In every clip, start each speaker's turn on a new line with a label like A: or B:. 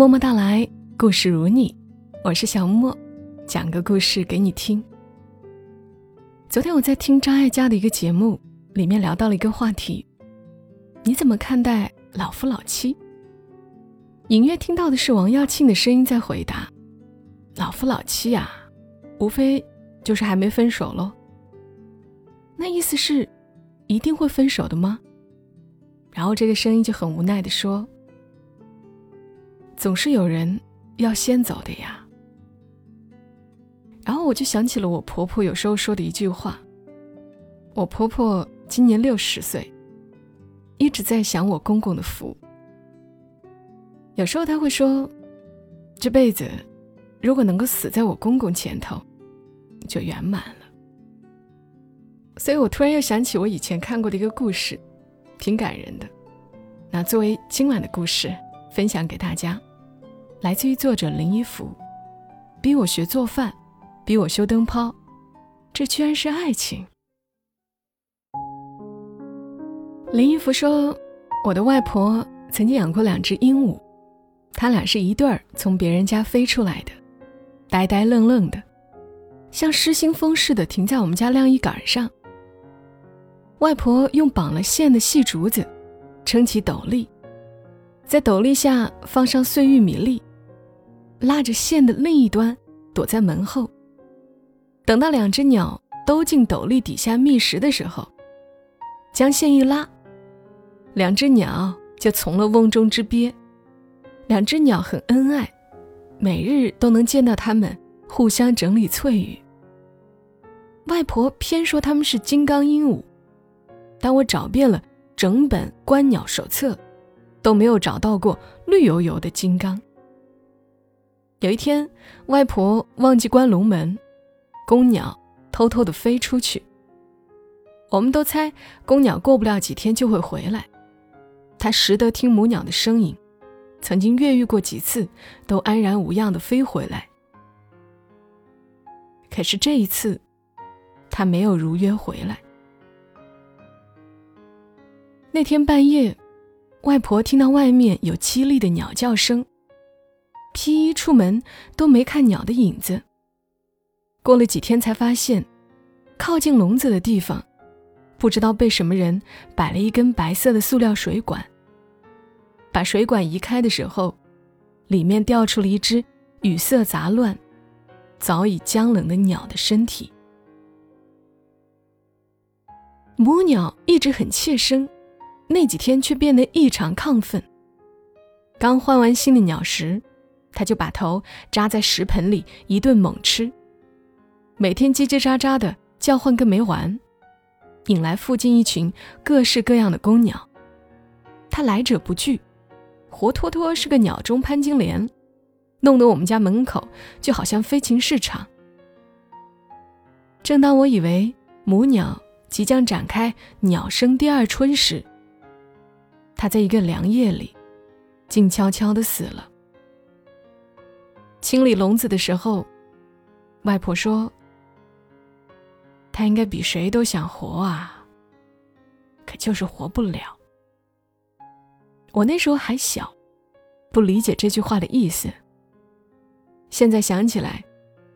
A: 默默到来，故事如你，我是小莫，讲个故事给你听。昨天我在听张艾嘉的一个节目，里面聊到了一个话题：你怎么看待老夫老妻？隐约听到的是王耀庆的声音在回答：“老夫老妻呀，无非就是还没分手喽。”那意思是，一定会分手的吗？然后这个声音就很无奈的说：“总是有人要先走的呀。”然后我就想起了我婆婆有时候说的一句话。我婆婆今年六十岁，一直在享我公公的福。有时候她会说：“这辈子如果能够死在我公公前头，就圆满了。”所以我突然又想起我以前看过的一个故事。挺感人的，那作为今晚的故事分享给大家，来自于作者林一福。逼我学做饭，逼我修灯泡，这居然是爱情。林一福说：“我的外婆曾经养过两只鹦鹉，它俩是一对儿从别人家飞出来的，呆呆愣愣的，像失心疯似的停在我们家晾衣杆上。”外婆用绑了线的细竹子撑起斗笠，在斗笠下放上碎玉米粒，拉着线的另一端躲在门后。等到两只鸟都进斗笠底下觅食的时候，将线一拉，两只鸟就从了瓮中之鳖。两只鸟很恩爱，每日都能见到它们互相整理翠羽。外婆偏说它们是金刚鹦鹉。但我找遍了整本观鸟手册，都没有找到过绿油油的金刚。有一天，外婆忘记关笼门，公鸟偷偷的飞出去。我们都猜公鸟过不了几天就会回来，它识得听母鸟的声音，曾经越狱过几次，都安然无恙的飞回来。可是这一次，它没有如约回来。那天半夜，外婆听到外面有凄厉的鸟叫声，披衣出门都没看鸟的影子。过了几天才发现，靠近笼子的地方，不知道被什么人摆了一根白色的塑料水管。把水管移开的时候，里面掉出了一只羽色杂乱、早已僵冷的鸟的身体。母鸟一直很怯生。那几天却变得异常亢奋。刚换完新的鸟食，他就把头扎在食盆里一顿猛吃，每天叽叽喳喳的叫唤个没完，引来附近一群各式各样的公鸟。他来者不拒，活脱脱是个鸟中潘金莲，弄得我们家门口就好像飞禽市场。正当我以为母鸟即将展开鸟生第二春时，他在一个凉夜里，静悄悄的死了。清理笼子的时候，外婆说：“他应该比谁都想活啊，可就是活不了。”我那时候还小，不理解这句话的意思。现在想起来，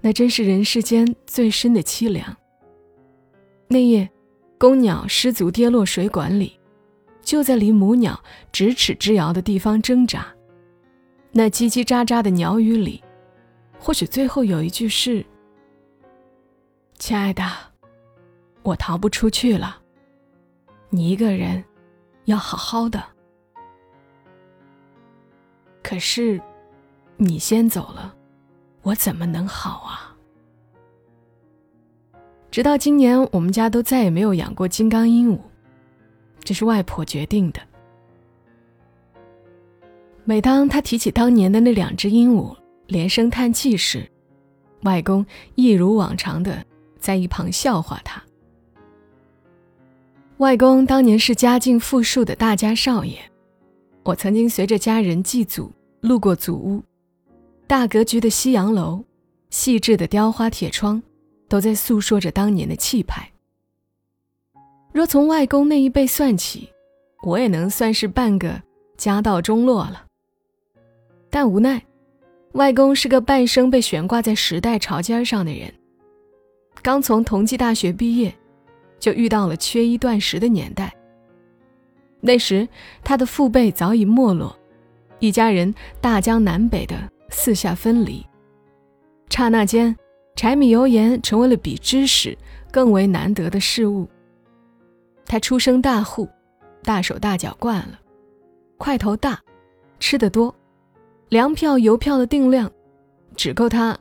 A: 那真是人世间最深的凄凉。那夜，公鸟失足跌落水管里。就在离母鸟咫尺之遥的地方挣扎，那叽叽喳喳的鸟语里，或许最后有一句是：“亲爱的，我逃不出去了，你一个人要好好的。”可是，你先走了，我怎么能好啊？直到今年，我们家都再也没有养过金刚鹦鹉。这是外婆决定的。每当他提起当年的那两只鹦鹉，连声叹气时，外公一如往常的在一旁笑话他。外公当年是家境富庶的大家少爷，我曾经随着家人祭祖路过祖屋，大格局的西洋楼，细致的雕花铁窗，都在诉说着当年的气派。若从外公那一辈算起，我也能算是半个家道中落了。但无奈，外公是个半生被悬挂在时代潮尖上的人。刚从同济大学毕业，就遇到了缺衣断食的年代。那时，他的父辈早已没落，一家人大江南北的四下分离。刹那间，柴米油盐成为了比知识更为难得的事物。他出生大户，大手大脚惯了，块头大，吃得多，粮票油票的定量，只够他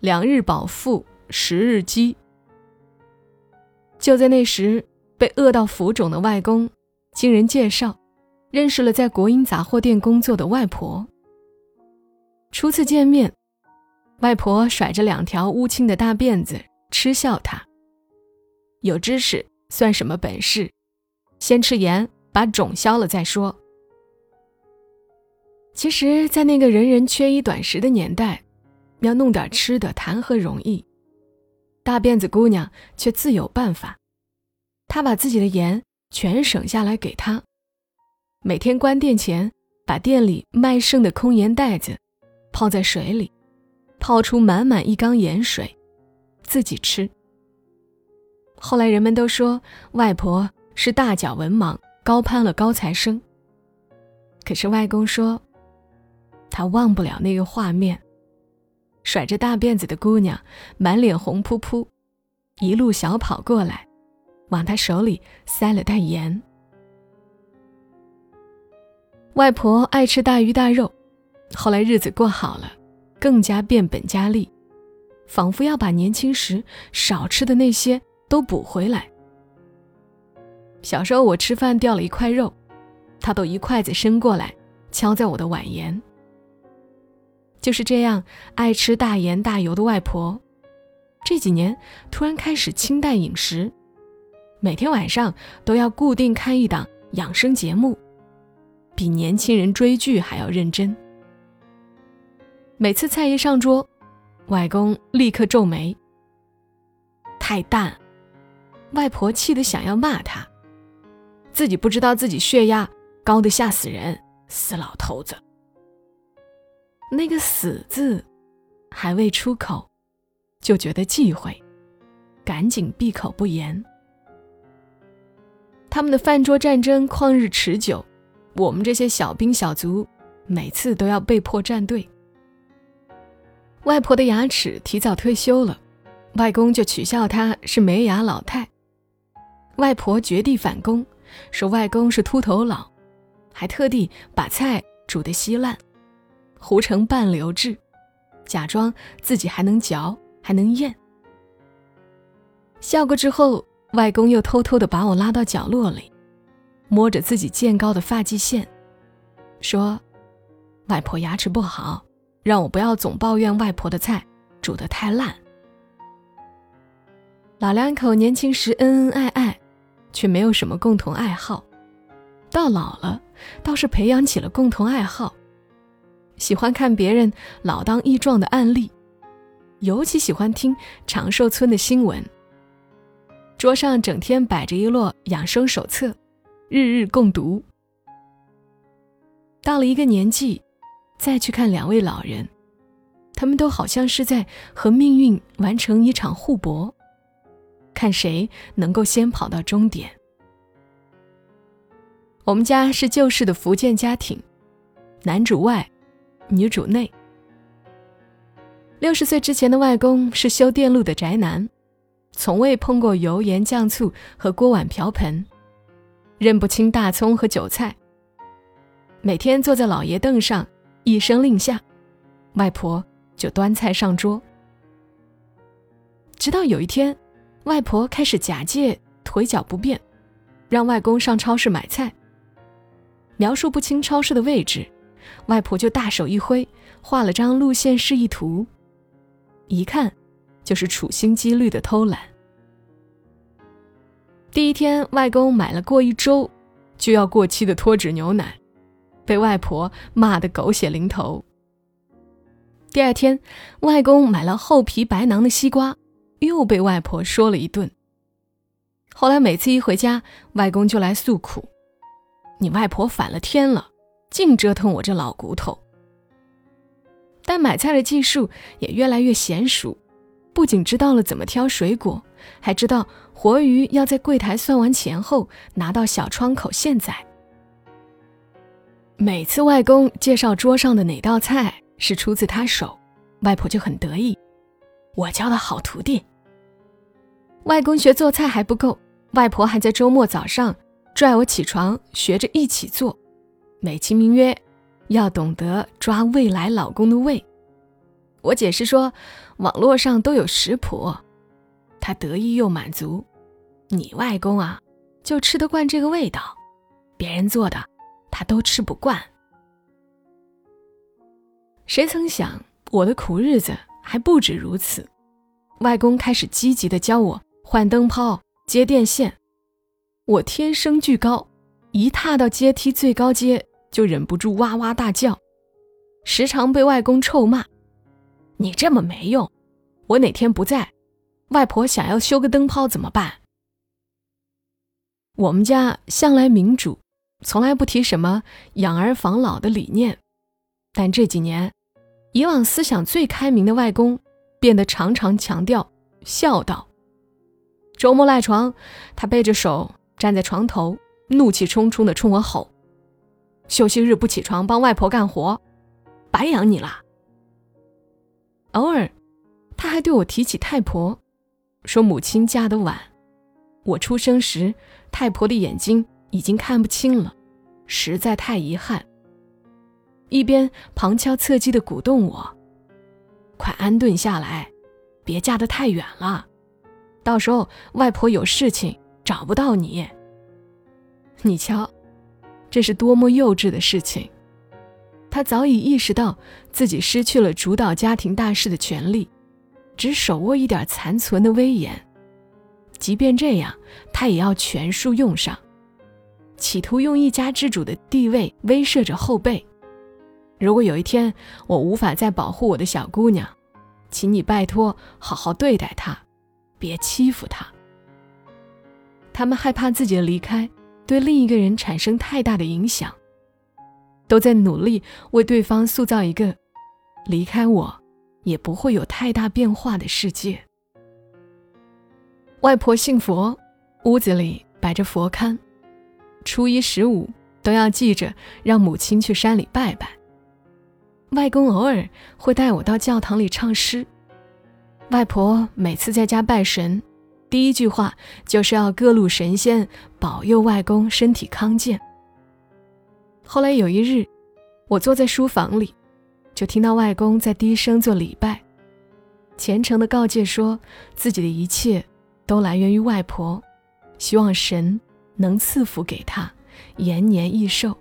A: 两日饱腹，十日饥。就在那时，被饿到浮肿的外公，经人介绍，认识了在国营杂货店工作的外婆。初次见面，外婆甩着两条乌青的大辫子，嗤笑他：“有知识算什么本事？先吃盐，把肿消了再说。”其实，在那个人人缺衣短食的年代，要弄点吃的谈何容易？大辫子姑娘却自有办法，她把自己的盐全省下来给他，每天关店前把店里卖剩的空盐袋子泡在水里，泡出满满一缸盐水，自己吃。后来人们都说外婆是大脚文盲，高攀了高材生。可是外公说，他忘不了那个画面。甩着大辫子的姑娘，满脸红扑扑，一路小跑过来，往他手里塞了袋盐。外婆爱吃大鱼大肉，后来日子过好了，更加变本加厉，仿佛要把年轻时少吃的那些都补回来。小时候我吃饭掉了一块肉，她都一筷子伸过来，敲在我的碗沿。就是这样爱吃大盐大油的外婆，这几年突然开始清淡饮食，每天晚上都要固定看一档养生节目，比年轻人追剧还要认真。每次菜一上桌，外公立刻皱眉。太淡，外婆气得想要骂他，自己不知道自己血压高的吓死人，死老头子。那个“死”字还未出口，就觉得忌讳，赶紧闭口不言。他们的饭桌战争旷日持久，我们这些小兵小卒每次都要被迫站队。外婆的牙齿提早退休了，外公就取笑她是没牙老太。外婆绝地反攻，说外公是秃头佬，还特地把菜煮得稀烂。糊成半流质，假装自己还能嚼，还能咽。笑过之后，外公又偷偷的把我拉到角落里，摸着自己渐高的发际线，说：“外婆牙齿不好，让我不要总抱怨外婆的菜煮得太烂。”老两口年轻时恩恩爱爱，却没有什么共同爱好，到老了倒是培养起了共同爱好。喜欢看别人老当益壮的案例，尤其喜欢听长寿村的新闻。桌上整天摆着一摞养生手册，日日共读。到了一个年纪，再去看两位老人，他们都好像是在和命运完成一场互搏，看谁能够先跑到终点。我们家是旧式的福建家庭，男主外。女主内，六十岁之前的外公是修电路的宅男，从未碰过油盐酱醋和锅碗瓢盆，认不清大葱和韭菜。每天坐在老爷凳上，一声令下，外婆就端菜上桌。直到有一天，外婆开始假借腿脚不便，让外公上超市买菜，描述不清超市的位置。外婆就大手一挥，画了张路线示意图，一看就是处心积虑的偷懒。第一天，外公买了过一周就要过期的脱脂牛奶，被外婆骂得狗血淋头。第二天，外公买了厚皮白囊的西瓜，又被外婆说了一顿。后来每次一回家，外公就来诉苦：“你外婆反了天了。”净折腾我这老骨头。但买菜的技术也越来越娴熟，不仅知道了怎么挑水果，还知道活鱼要在柜台算完钱后拿到小窗口现宰。每次外公介绍桌上的哪道菜是出自他手，外婆就很得意。我教的好徒弟。外公学做菜还不够，外婆还在周末早上拽我起床学着一起做，美其名曰要懂得抓未来老公的胃。我解释说网络上都有食谱，他得意又满足。你外公啊，就吃得惯这个味道，别人做的。他都吃不惯。谁曾想，我的苦日子还不止如此。外公开始积极的教我换灯泡、接电线。我天生巨高，一踏到阶梯最高阶就忍不住哇哇大叫，时常被外公臭骂：“你这么没用！我哪天不在，外婆想要修个灯泡怎么办？”我们家向来民主。从来不提什么养儿防老的理念，但这几年，以往思想最开明的外公变得常常强调孝道。周末赖床，他背着手站在床头，怒气冲冲地冲我吼：“休息日不起床帮外婆干活，白养你了。”偶尔，他还对我提起太婆，说母亲嫁得晚，我出生时太婆的眼睛。已经看不清了，实在太遗憾。一边旁敲侧击地鼓动我：“快安顿下来，别嫁得太远了，到时候外婆有事情找不到你。”你瞧，这是多么幼稚的事情！他早已意识到自己失去了主导家庭大事的权利，只手握一点残存的威严。即便这样，他也要全数用上。企图用一家之主的地位威慑着后辈。如果有一天我无法再保护我的小姑娘，请你拜托好好对待她，别欺负她。他们害怕自己的离开对另一个人产生太大的影响，都在努力为对方塑造一个离开我也不会有太大变化的世界。外婆信佛，屋子里摆着佛龛。初一十五都要记着让母亲去山里拜拜。外公偶尔会带我到教堂里唱诗。外婆每次在家拜神，第一句话就是要各路神仙保佑外公身体康健。后来有一日，我坐在书房里，就听到外公在低声做礼拜，虔诚的告诫说自己的一切都来源于外婆，希望神。能赐福给他，延年益寿。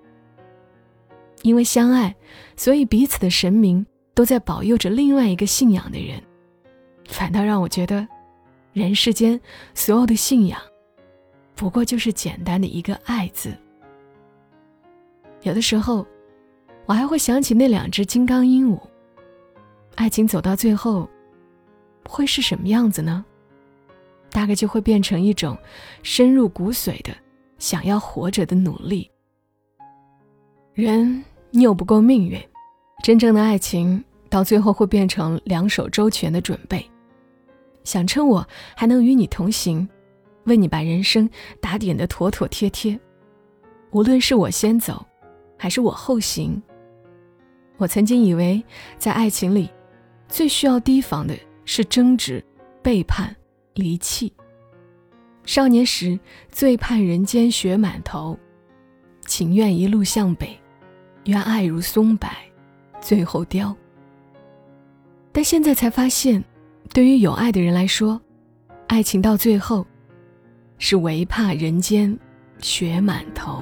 A: 因为相爱，所以彼此的神明都在保佑着另外一个信仰的人，反倒让我觉得，人世间所有的信仰，不过就是简单的一个“爱”字。有的时候，我还会想起那两只金刚鹦鹉，爱情走到最后，会是什么样子呢？大概就会变成一种深入骨髓的。想要活着的努力，人拗不过命运，真正的爱情到最后会变成两手周全的准备。想趁我还能与你同行，为你把人生打点的妥妥帖帖。无论是我先走，还是我后行，我曾经以为在爱情里，最需要提防的是争执、背叛、离弃。少年时最盼人间雪满头，情愿一路向北，愿爱如松柏，最后凋。但现在才发现，对于有爱的人来说，爱情到最后，是唯怕人间雪满头。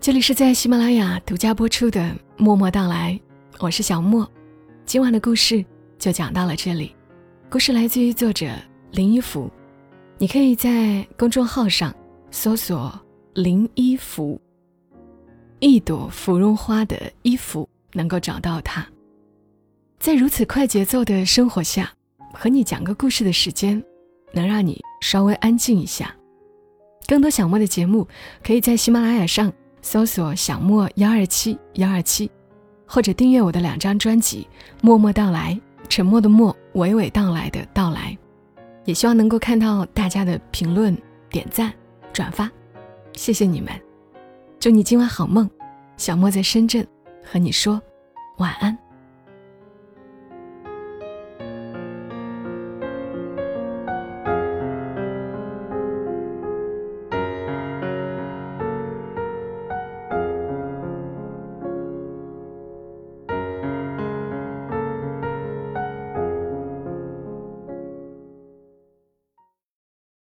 A: 这里是在喜马拉雅独家播出的《默默到来》，我是小莫，今晚的故事。就讲到了这里，故事来自于作者林一福，你可以在公众号上搜索“林一福”，一朵芙蓉花的衣服能够找到他。在如此快节奏的生活下，和你讲个故事的时间，能让你稍微安静一下。更多小莫的节目，可以在喜马拉雅上搜索“小莫幺二七幺二七”，或者订阅我的两张专辑《默默到来》，沉默的默，娓娓道来的到来。也希望能够看到大家的评论、点赞、转发，谢谢你们！祝你今晚好梦。小莫在深圳和你说晚安。